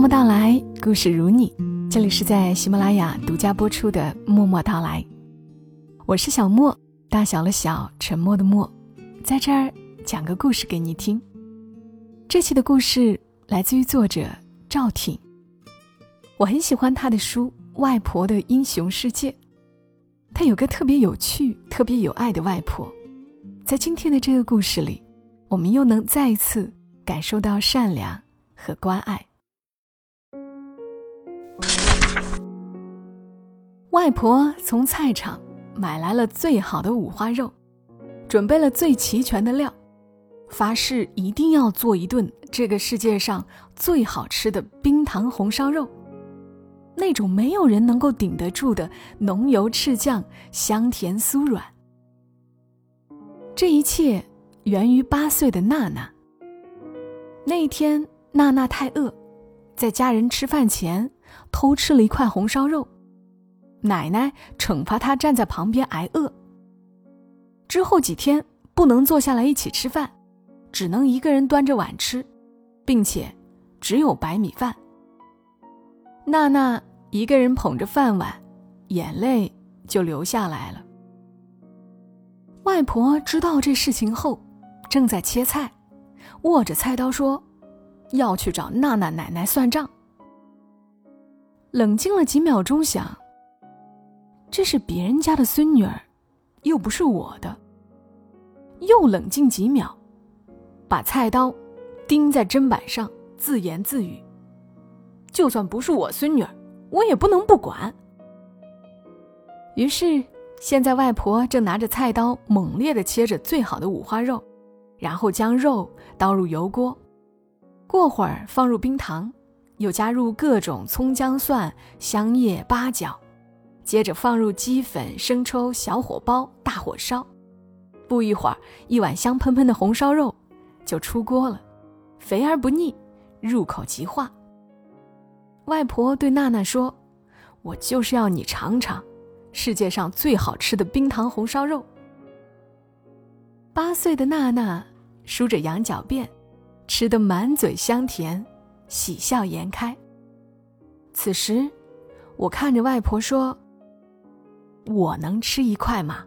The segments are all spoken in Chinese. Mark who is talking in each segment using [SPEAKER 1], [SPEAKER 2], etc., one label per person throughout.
[SPEAKER 1] 默默到来，故事如你。这里是在喜马拉雅独家播出的《默默到来》，我是小莫，大小的小，沉默的默，在这儿讲个故事给你听。这期的故事来自于作者赵挺，我很喜欢他的书《外婆的英雄世界》。他有个特别有趣、特别有爱的外婆，在今天的这个故事里，我们又能再一次感受到善良和关爱。外婆从菜场买来了最好的五花肉，准备了最齐全的料，发誓一定要做一顿这个世界上最好吃的冰糖红烧肉，那种没有人能够顶得住的浓油赤酱、香甜酥软。这一切源于八岁的娜娜。那一天，娜娜太饿，在家人吃饭前偷吃了一块红烧肉。奶奶惩罚他站在旁边挨饿。之后几天不能坐下来一起吃饭，只能一个人端着碗吃，并且只有白米饭。娜娜一个人捧着饭碗，眼泪就流下来了。外婆知道这事情后，正在切菜，握着菜刀说：“要去找娜娜奶奶算账。”冷静了几秒钟，想。这是别人家的孙女儿，又不是我的。又冷静几秒，把菜刀钉在砧板上，自言自语：“就算不是我孙女儿，我也不能不管。”于是，现在外婆正拿着菜刀猛烈的切着最好的五花肉，然后将肉倒入油锅，过会儿放入冰糖，又加入各种葱姜蒜、香叶、八角。接着放入鸡粉、生抽，小火煲，大火烧。不一会儿，一碗香喷喷的红烧肉就出锅了，肥而不腻，入口即化。外婆对娜娜说：“我就是要你尝尝世界上最好吃的冰糖红烧肉。”八岁的娜娜梳着羊角辫，吃得满嘴香甜，喜笑颜开。此时，我看着外婆说。我能吃一块吗？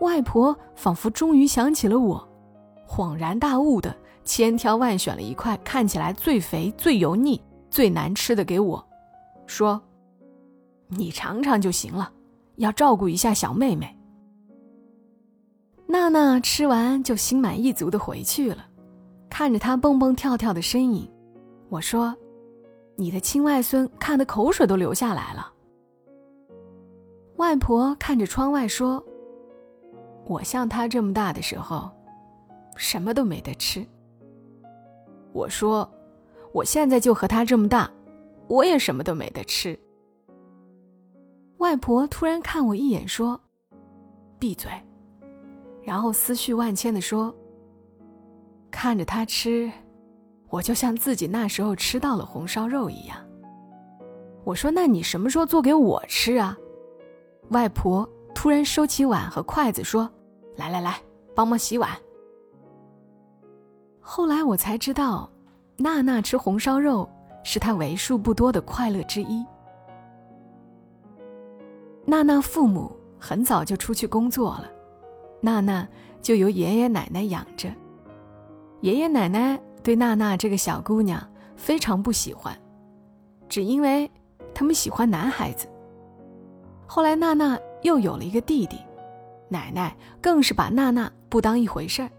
[SPEAKER 1] 外婆仿佛终于想起了我，恍然大悟的千挑万选了一块看起来最肥、最油腻、最难吃的给我，说：“你尝尝就行了，要照顾一下小妹妹。”娜娜吃完就心满意足的回去了，看着她蹦蹦跳跳的身影，我说：“你的亲外孙看得口水都流下来了。”外婆看着窗外说：“我像他这么大的时候，什么都没得吃。”我说：“我现在就和他这么大，我也什么都没得吃。”外婆突然看我一眼说：“闭嘴。”然后思绪万千的说：“看着他吃，我就像自己那时候吃到了红烧肉一样。”我说：“那你什么时候做给我吃啊？”外婆突然收起碗和筷子，说：“来来来，帮忙洗碗。”后来我才知道，娜娜吃红烧肉是她为数不多的快乐之一。娜娜父母很早就出去工作了，娜娜就由爷爷奶奶养着。爷爷奶奶对娜娜这个小姑娘非常不喜欢，只因为他们喜欢男孩子。后来娜娜又有了一个弟弟，奶奶更是把娜娜不当一回事儿。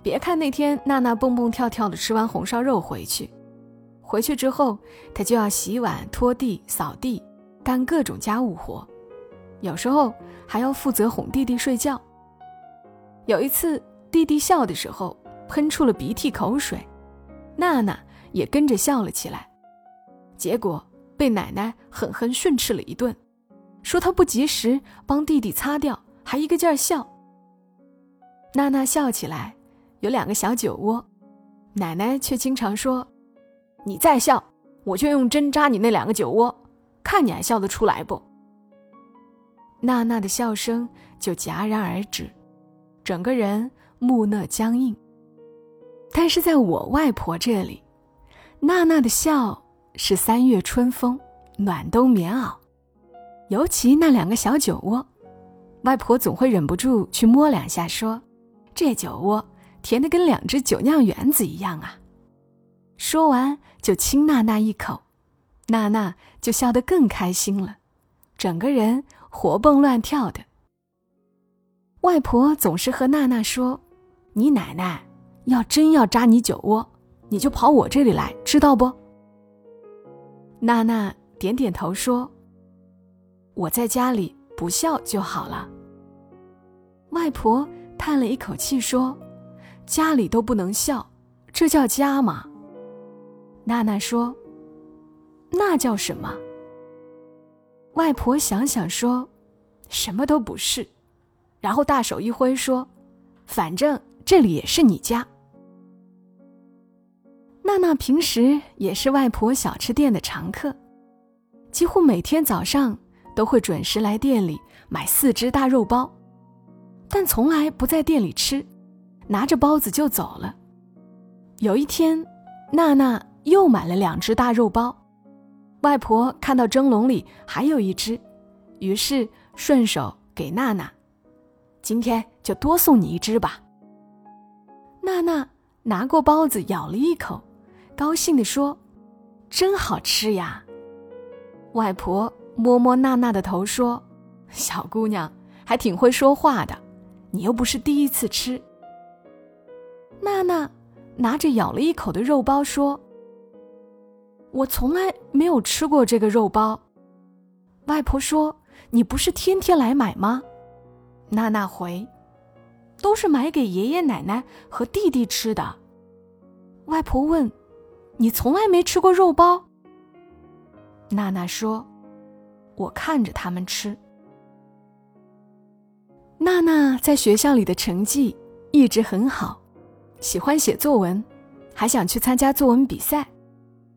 [SPEAKER 1] 别看那天娜娜蹦蹦跳跳的吃完红烧肉回去，回去之后她就要洗碗、拖地、扫地，干各种家务活，有时候还要负责哄弟弟睡觉。有一次弟弟笑的时候喷出了鼻涕口水，娜娜也跟着笑了起来，结果被奶奶狠狠训斥了一顿。说她不及时帮弟弟擦掉，还一个劲儿笑。娜娜笑起来有两个小酒窝，奶奶却经常说：“你再笑，我就用针扎你那两个酒窝，看你还笑得出来不？”娜娜的笑声就戛然而止，整个人木讷僵硬。但是在我外婆这里，娜娜的笑是三月春风，暖冬棉袄。尤其那两个小酒窝，外婆总会忍不住去摸两下，说：“这酒窝甜的跟两只酒酿圆子一样啊。”说完就亲娜娜一口，娜娜就笑得更开心了，整个人活蹦乱跳的。外婆总是和娜娜说：“你奶奶要真要扎你酒窝。”你就跑我这里来，知道不？娜娜点点头说：“我在家里不笑就好了。”外婆叹了一口气说：“家里都不能笑，这叫家吗？”娜娜说：“那叫什么？”外婆想想说：“什么都不是。”然后大手一挥说：“反正这里也是你家。”娜娜平时也是外婆小吃店的常客，几乎每天早上都会准时来店里买四只大肉包，但从来不在店里吃，拿着包子就走了。有一天，娜娜又买了两只大肉包，外婆看到蒸笼里还有一只，于是顺手给娜娜：“今天就多送你一只吧。”娜娜拿过包子咬了一口。高兴地说：“真好吃呀！”外婆摸摸娜娜的头说：“小姑娘还挺会说话的，你又不是第一次吃。”娜娜拿着咬了一口的肉包说：“我从来没有吃过这个肉包。”外婆说：“你不是天天来买吗？”娜娜回：“都是买给爷爷奶奶和弟弟吃的。”外婆问。你从来没吃过肉包。娜娜说：“我看着他们吃。”娜娜在学校里的成绩一直很好，喜欢写作文，还想去参加作文比赛，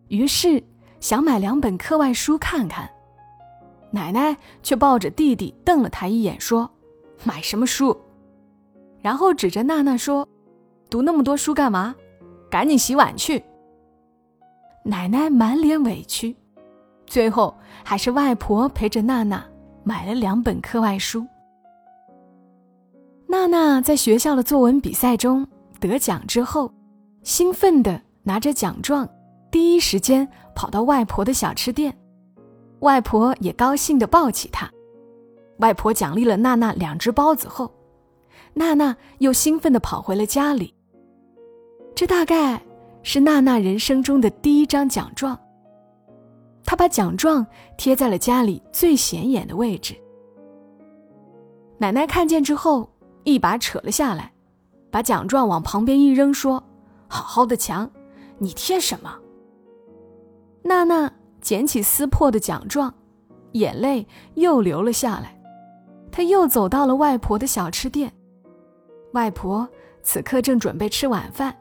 [SPEAKER 1] 于是想买两本课外书看看。奶奶却抱着弟弟瞪了他一眼，说：“买什么书？”然后指着娜娜说：“读那么多书干嘛？赶紧洗碗去。”奶奶满脸委屈，最后还是外婆陪着娜娜买了两本课外书。娜娜在学校的作文比赛中得奖之后，兴奋地拿着奖状，第一时间跑到外婆的小吃店。外婆也高兴地抱起她。外婆奖励了娜娜两只包子后，娜娜又兴奋地跑回了家里。这大概。是娜娜人生中的第一张奖状。她把奖状贴在了家里最显眼的位置。奶奶看见之后，一把扯了下来，把奖状往旁边一扔，说：“好好的墙，你贴什么？”娜娜捡起撕破的奖状，眼泪又流了下来。她又走到了外婆的小吃店，外婆此刻正准备吃晚饭。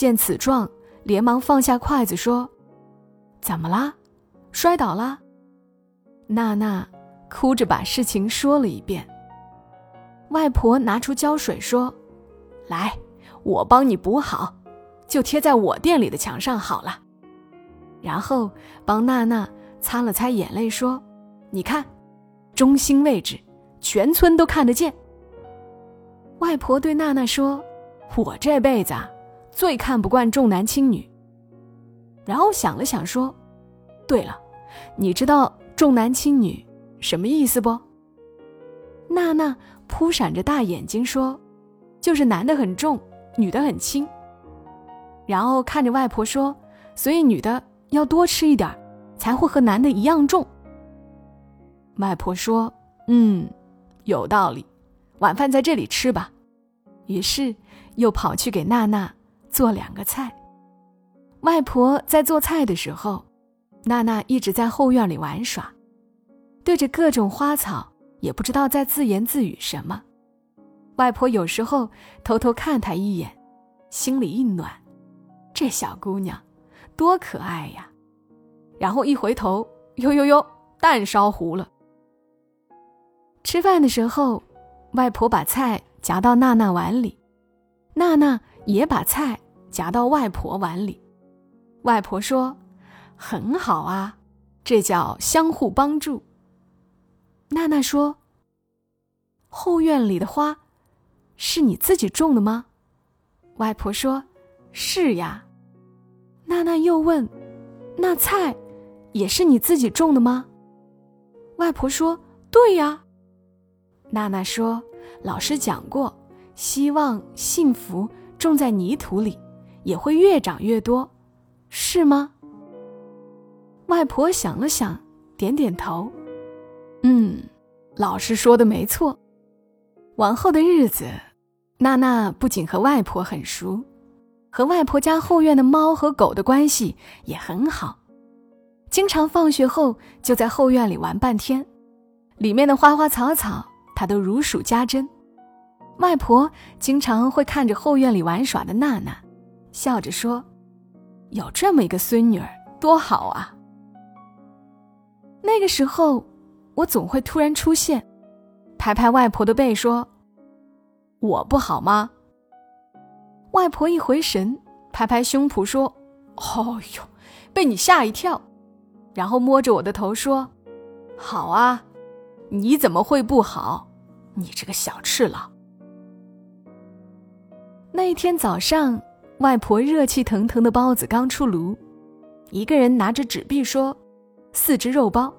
[SPEAKER 1] 见此状，连忙放下筷子说：“怎么啦？摔倒啦？”娜娜哭着把事情说了一遍。外婆拿出胶水说：“来，我帮你补好，就贴在我店里的墙上好了。”然后帮娜娜擦了擦眼泪说：“你看，中心位置，全村都看得见。”外婆对娜娜说：“我这辈子……”最看不惯重男轻女。然后想了想说：“对了，你知道重男轻女什么意思不？”娜娜扑闪着大眼睛说：“就是男的很重，女的很轻。”然后看着外婆说：“所以女的要多吃一点，才会和男的一样重。”外婆说：“嗯，有道理，晚饭在这里吃吧。”于是又跑去给娜娜。做两个菜。外婆在做菜的时候，娜娜一直在后院里玩耍，对着各种花草，也不知道在自言自语什么。外婆有时候偷偷看她一眼，心里一暖，这小姑娘多可爱呀。然后一回头，呦呦呦，蛋烧糊了。吃饭的时候，外婆把菜夹到娜娜碗里，娜娜。也把菜夹到外婆碗里，外婆说：“很好啊，这叫相互帮助。”娜娜说：“后院里的花，是你自己种的吗？”外婆说：“是呀。”娜娜又问：“那菜，也是你自己种的吗？”外婆说：“对呀。”娜娜说：“老师讲过，希望幸福种在泥土里，也会越长越多，是吗？”外婆想了想，点点头：“嗯，老师说的没错。”往后的日子，娜娜不仅和外婆很熟。和外婆家后院的猫和狗的关系也很好，经常放学后就在后院里玩半天，里面的花花草草她都如数家珍。外婆经常会看着后院里玩耍的娜娜，笑着说：“有这么一个孙女儿多好啊。”那个时候，我总会突然出现，拍拍外婆的背说：“我不好吗？”外婆一回神，拍拍胸脯说：“哦呦，被你吓一跳。”然后摸着我的头说：“好啊，你怎么会不好？你这个小赤佬。”那一天早上，外婆热气腾腾的包子刚出炉，一个人拿着纸币说：“四只肉包。”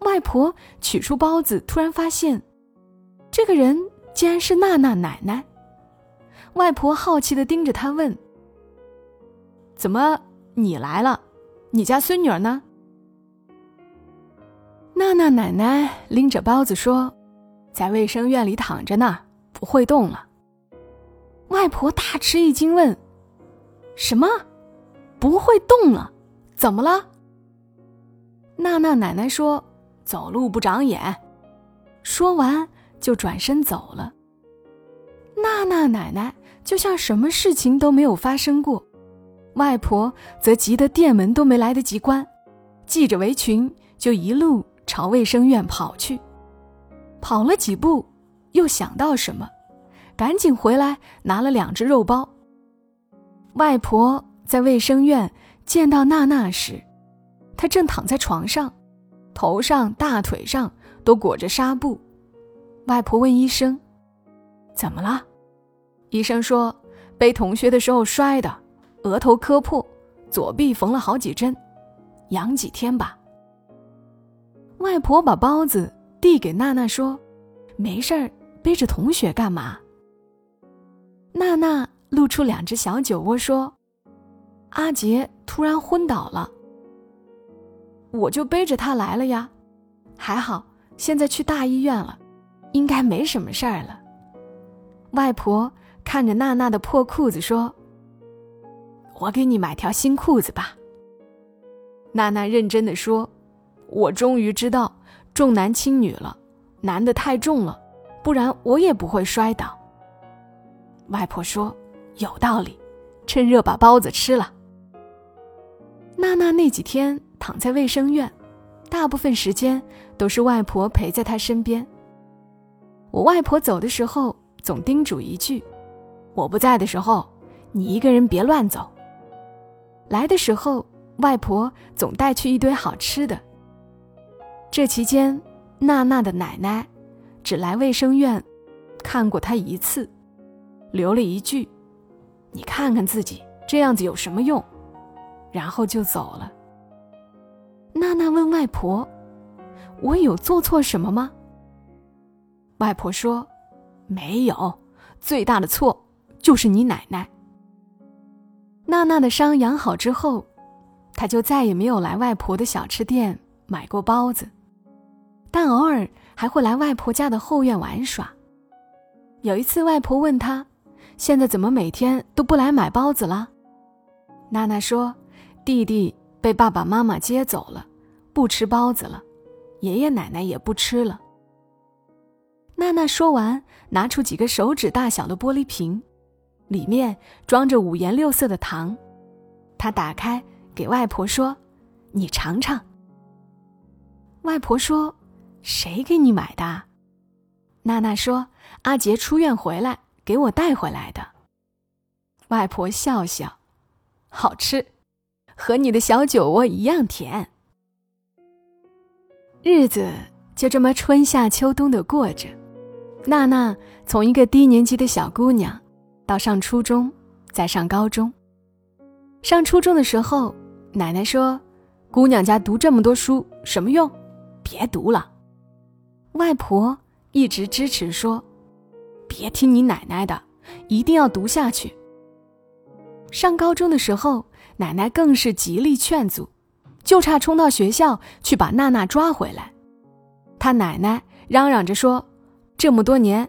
[SPEAKER 1] 外婆取出包子，突然发现，这个人竟然是娜娜奶奶。外婆好奇的盯着他问：“怎么你来了？你家孙女儿呢？”娜娜奶奶拎着包子说：“在卫生院里躺着呢，不会动了。”外婆大吃一惊，问：“什么？不会动了？怎么了？”娜娜奶奶说：“走路不长眼。”说完就转身走了。娜娜奶奶。就像什么事情都没有发生过，外婆则急得店门都没来得及关，系着围裙就一路朝卫生院跑去。跑了几步，又想到什么，赶紧回来拿了两只肉包。外婆在卫生院见到娜娜时，她正躺在床上，头上、大腿上都裹着纱布。外婆问医生：“怎么了？”医生说，背同学的时候摔的，额头磕破，左臂缝了好几针，养几天吧。外婆把包子递给娜娜说：“没事儿，背着同学干嘛？”娜娜露出两只小酒窝说：“阿杰突然昏倒了，我就背着他来了呀。还好，现在去大医院了，应该没什么事儿了。”外婆。看着娜娜的破裤子说：“我给你买条新裤子吧。”娜娜认真的说：“我终于知道重男轻女了，男的太重了，不然我也不会摔倒。”外婆说：“有道理，趁热把包子吃了。”娜娜那几天躺在卫生院，大部分时间都是外婆陪在她身边。我外婆走的时候总叮嘱一句。我不在的时候，你一个人别乱走。来的时候，外婆总带去一堆好吃的。这期间，娜娜的奶奶只来卫生院看过她一次，留了一句：“你看看自己这样子有什么用？”然后就走了。娜娜问外婆：“我有做错什么吗？”外婆说：“没有，最大的错。”就是你奶奶。娜娜的伤养好之后，她就再也没有来外婆的小吃店买过包子，但偶尔还会来外婆家的后院玩耍。有一次，外婆问她：“现在怎么每天都不来买包子了？”娜娜说：“弟弟被爸爸妈妈接走了，不吃包子了，爷爷奶奶也不吃了。”娜娜说完，拿出几个手指大小的玻璃瓶。里面装着五颜六色的糖，他打开给外婆说：“你尝尝。”外婆说：“谁给你买的？”娜娜说：“阿杰出院回来给我带回来的。”外婆笑笑：“好吃。”和你的小酒窝一样甜。日子就这么春夏秋冬的过着，娜娜从一个低年级的小姑娘，到上初中，再上高中。上初中的时候，奶奶说：“姑娘家读这么多书什么用？别读了。”外婆一直支持说：“别听你奶奶的，一定要读下去。”上高中的时候，奶奶更是极力劝阻。就差冲到学校去把娜娜抓回来，他奶奶嚷嚷着说：“这么多年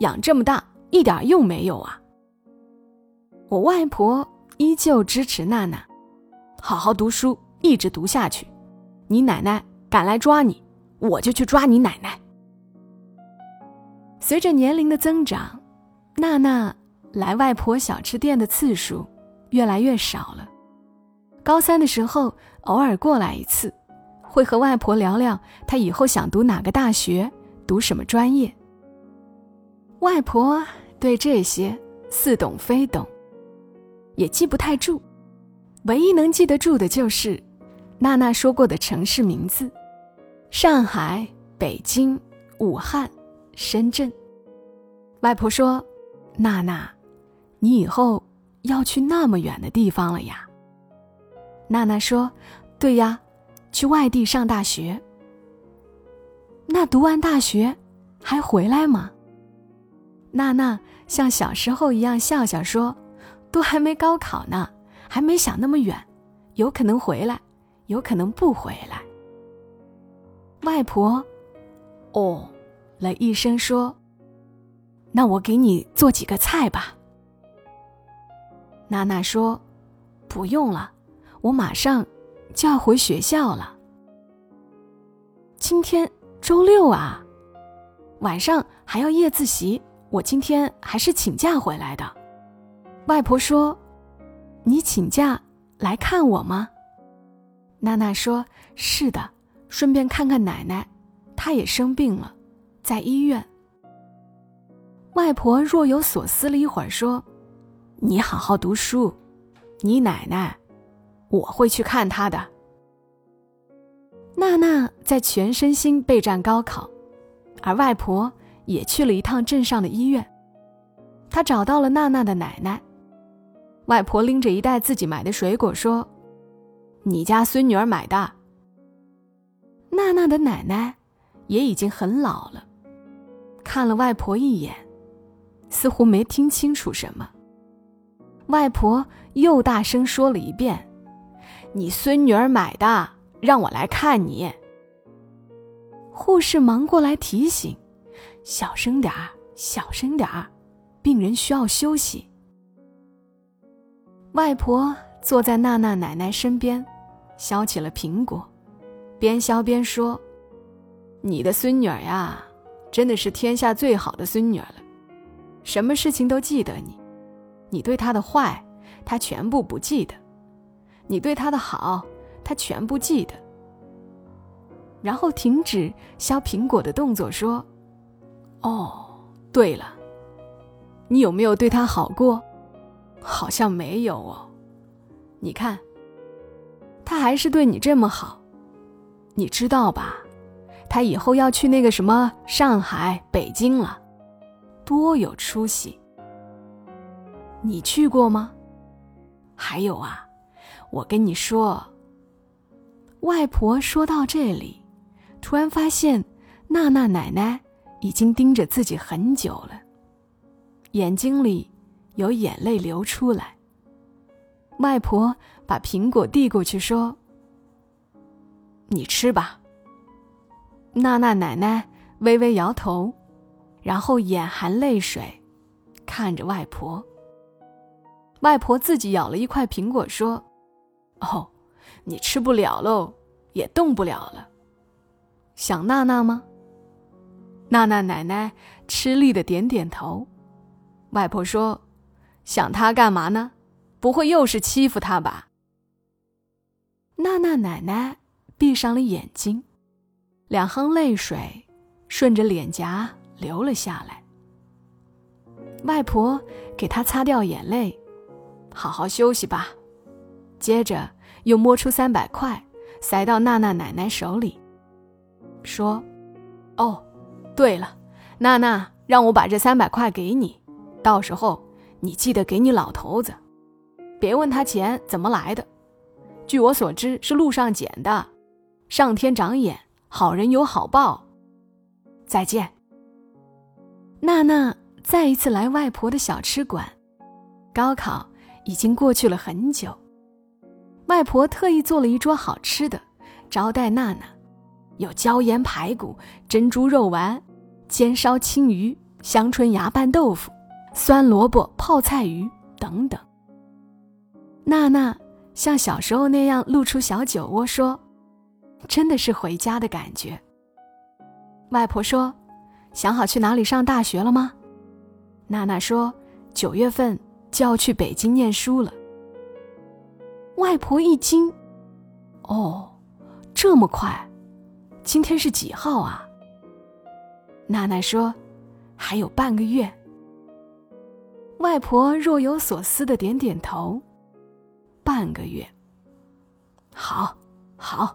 [SPEAKER 1] 养这么大，一点用没有啊！”我外婆依旧支持娜娜，好好读书，一直读下去。你奶奶敢来抓你，我就去抓你奶奶。随着年龄的增长，娜娜来外婆小吃店的次数越来越少了。高三的时候。偶尔过来一次，会和外婆聊聊她以后想读哪个大学，读什么专业。外婆对这些似懂非懂，也记不太住，唯一能记得住的就是娜娜说过的城市名字：上海、北京、武汉、深圳。外婆说：“娜娜，你以后要去那么远的地方了呀。”娜娜说：“对呀，去外地上大学。那读完大学还回来吗？”娜娜像小时候一样笑笑说：“都还没高考呢，还没想那么远，有可能回来，有可能不回来。”外婆，哦，了一声说：“那我给你做几个菜吧。”娜娜说：“不用了。”我马上就要回学校了。今天周六啊，晚上还要夜自习。我今天还是请假回来的。外婆说：“你请假来看我吗？”娜娜说：“是的，顺便看看奶奶，她也生病了，在医院。”外婆若有所思了一会儿，说：“你好好读书，你奶奶。”我会去看她的。娜娜在全身心备战高考，而外婆也去了一趟镇上的医院。她找到了娜娜的奶奶。外婆拎着一袋自己买的水果说：“你家孙女儿买的。”娜娜的奶奶也已经很老了，看了外婆一眼，似乎没听清楚什么。外婆又大声说了一遍。你孙女儿买的，让我来看你。护士忙过来提醒：“小声点儿，小声点儿，病人需要休息。”外婆坐在娜娜奶奶身边，削起了苹果，边削边说：“你的孙女儿呀，真的是天下最好的孙女儿了，什么事情都记得你，你对她的坏，她全部不记得。”你对她的好，她全部记得。然后停止削苹果的动作，说：“哦，对了，你有没有对她好过？好像没有哦。你看，他还是对你这么好。你知道吧？他以后要去那个什么上海、北京了，多有出息。你去过吗？还有啊。”我跟你说，外婆说到这里，突然发现娜娜奶奶已经盯着自己很久了，眼睛里有眼泪流出来。外婆把苹果递过去说：“你吃吧。”娜娜奶奶微微摇头，然后眼含泪水，看着外婆。外婆自己咬了一块苹果说。哦，你吃不了喽，也动不了了。想娜娜吗？娜娜奶奶吃力的点点头。外婆说：“想她干嘛呢？不会又是欺负她吧？”娜娜奶奶闭上了眼睛，两行泪水顺着脸颊流了下来。外婆给她擦掉眼泪，好好休息吧。接着又摸出三百块，塞到娜娜奶奶手里，说：“哦，对了，娜娜让我把这三百块给你，到时候你记得给你老头子，别问他钱怎么来的。据我所知，是路上捡的。上天长眼，好人有好报。再见。”娜娜再一次来外婆的小吃馆。高考已经过去了很久，外婆特意做了一桌好吃的，招待娜娜，有椒盐排骨、珍珠肉丸、煎烧青鱼、香椿芽拌豆腐、酸萝卜泡菜鱼等等。娜娜像小时候那样露出小酒窝，说：“真的是回家的感觉。”外婆说：“想好去哪里上大学了吗？”娜娜说：“九月份。”就要去北京念书了。外婆一惊：“哦，这么快？今天是几号啊？”娜娜说：“还有半个月。”外婆若有所思的点点头：“半个月，好，好。”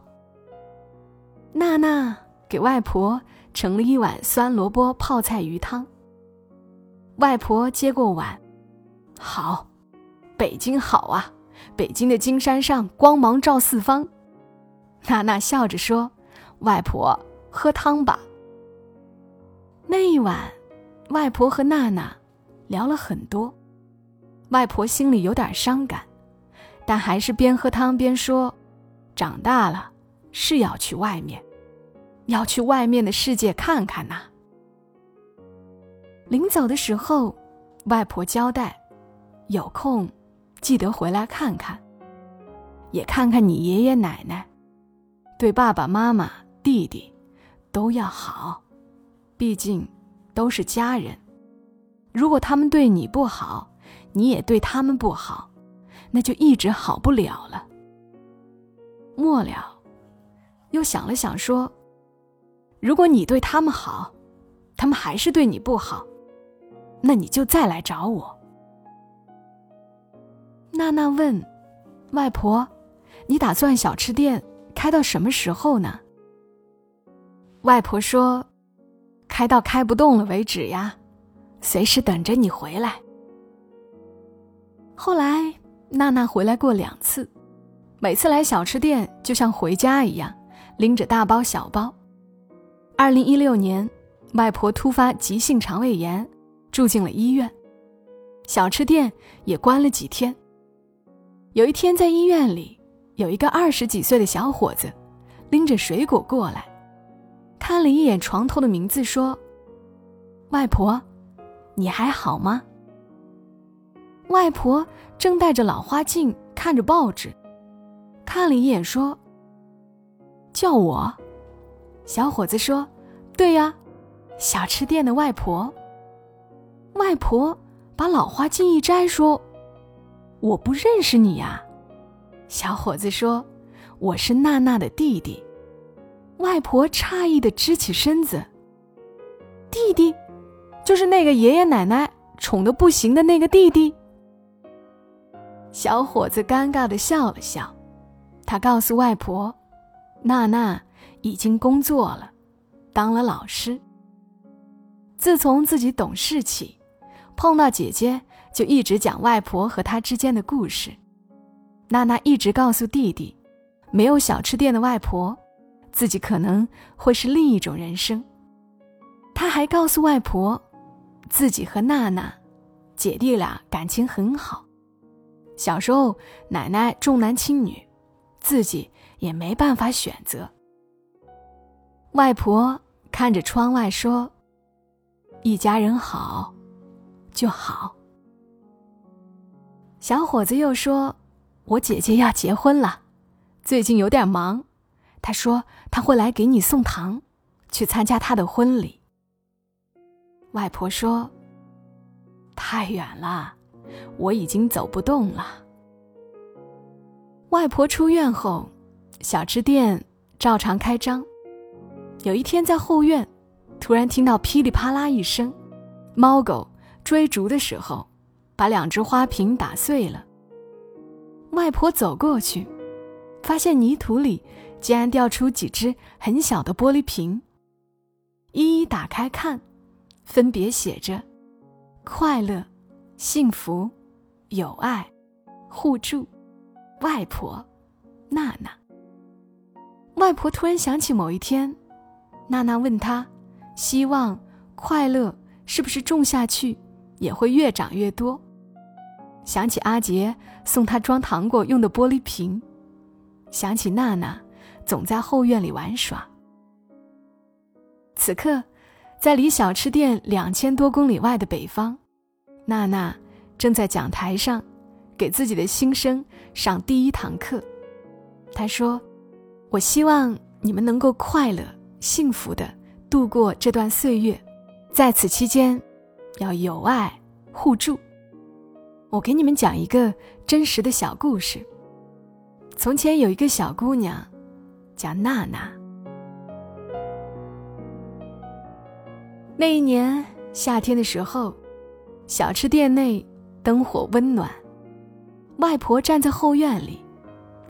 [SPEAKER 1] 娜娜给外婆盛了一碗酸萝卜泡菜鱼汤。外婆接过碗。好，北京好啊！北京的金山上光芒照四方。娜娜笑着说：“外婆，喝汤吧。”那一晚，外婆和娜娜聊了很多。外婆心里有点伤感，但还是边喝汤边说：“长大了是要去外面，要去外面的世界看看呐。”临走的时候，外婆交代。有空，记得回来看看，也看看你爷爷奶奶，对爸爸妈妈、弟弟都要好，毕竟都是家人。如果他们对你不好，你也对他们不好，那就一直好不了了。末了，又想了想说：“如果你对他们好，他们还是对你不好，那你就再来找我。”娜娜问：“外婆，你打算小吃店开到什么时候呢？”外婆说：“开到开不动了为止呀，随时等着你回来。”后来，娜娜回来过两次，每次来小吃店就像回家一样，拎着大包小包。二零一六年，外婆突发急性肠胃炎，住进了医院，小吃店也关了几天。有一天，在医院里，有一个二十几岁的小伙子，拎着水果过来，看了一眼床头的名字，说：“外婆，你还好吗？”外婆正戴着老花镜看着报纸，看了一眼，说：“叫我。”小伙子说：“对呀，小吃店的外婆。”外婆把老花镜一摘，说。我不认识你呀，小伙子说：“我是娜娜的弟弟。”外婆诧异的支起身子：“弟弟，就是那个爷爷奶奶宠的不行的那个弟弟。”小伙子尴尬的笑了笑，他告诉外婆：“娜娜已经工作了，当了老师。自从自己懂事起，碰到姐姐。”就一直讲外婆和她之间的故事。娜娜一直告诉弟弟，没有小吃店的外婆，自己可能会是另一种人生。她还告诉外婆，自己和娜娜姐弟俩感情很好。小时候奶奶重男轻女，自己也没办法选择。外婆看着窗外说：“一家人好，就好。”小伙子又说：“我姐姐要结婚了，最近有点忙。他说他会来给你送糖，去参加他的婚礼。”外婆说：“太远了，我已经走不动了。”外婆出院后，小吃店照常开张。有一天在后院，突然听到噼里啪啦一声，猫狗追逐的时候。把两只花瓶打碎了。外婆走过去，发现泥土里竟然掉出几只很小的玻璃瓶。一一打开看，分别写着“快乐、幸福、友爱、互助、外婆、娜娜”。外婆突然想起某一天，娜娜问她：“希望快乐是不是种下去也会越长越多？”想起阿杰送她装糖果用的玻璃瓶，想起娜娜总在后院里玩耍。此刻，在离小吃店两千多公里外的北方，娜娜正在讲台上给自己的新生上第一堂课。她说：“我希望你们能够快乐、幸福的度过这段岁月，在此期间，要友爱互助。”我给你们讲一个真实的小故事。从前有一个小姑娘，叫娜娜。那一年夏天的时候，小吃店内灯火温暖，外婆站在后院里，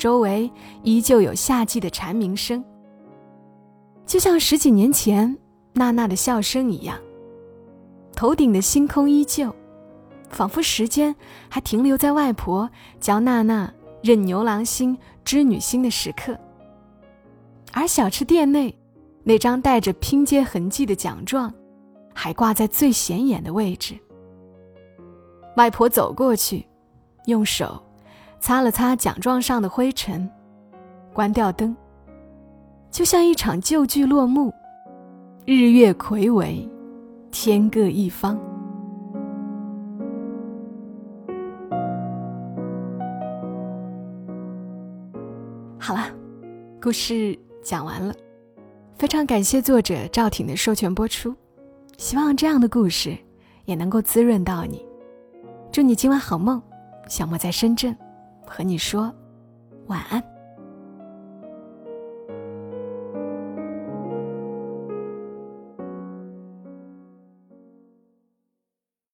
[SPEAKER 1] 周围依旧有夏季的蝉鸣声，就像十几年前娜娜的笑声一样。头顶的星空依旧，仿佛时间还停留在外婆教娜娜认牛郎星、织女星的时刻。而小吃店内那张带着拼接痕迹的奖状。还挂在最显眼的位置。外婆走过去，用手擦了擦奖状上的灰尘，关掉灯，就像一场旧剧落幕。日月魁伟，天各一方。好了，故事讲完了，非常感谢作者赵挺的授权播出。希望这样的故事也能够滋润到你。祝你今晚好梦，小莫在深圳和你说晚安。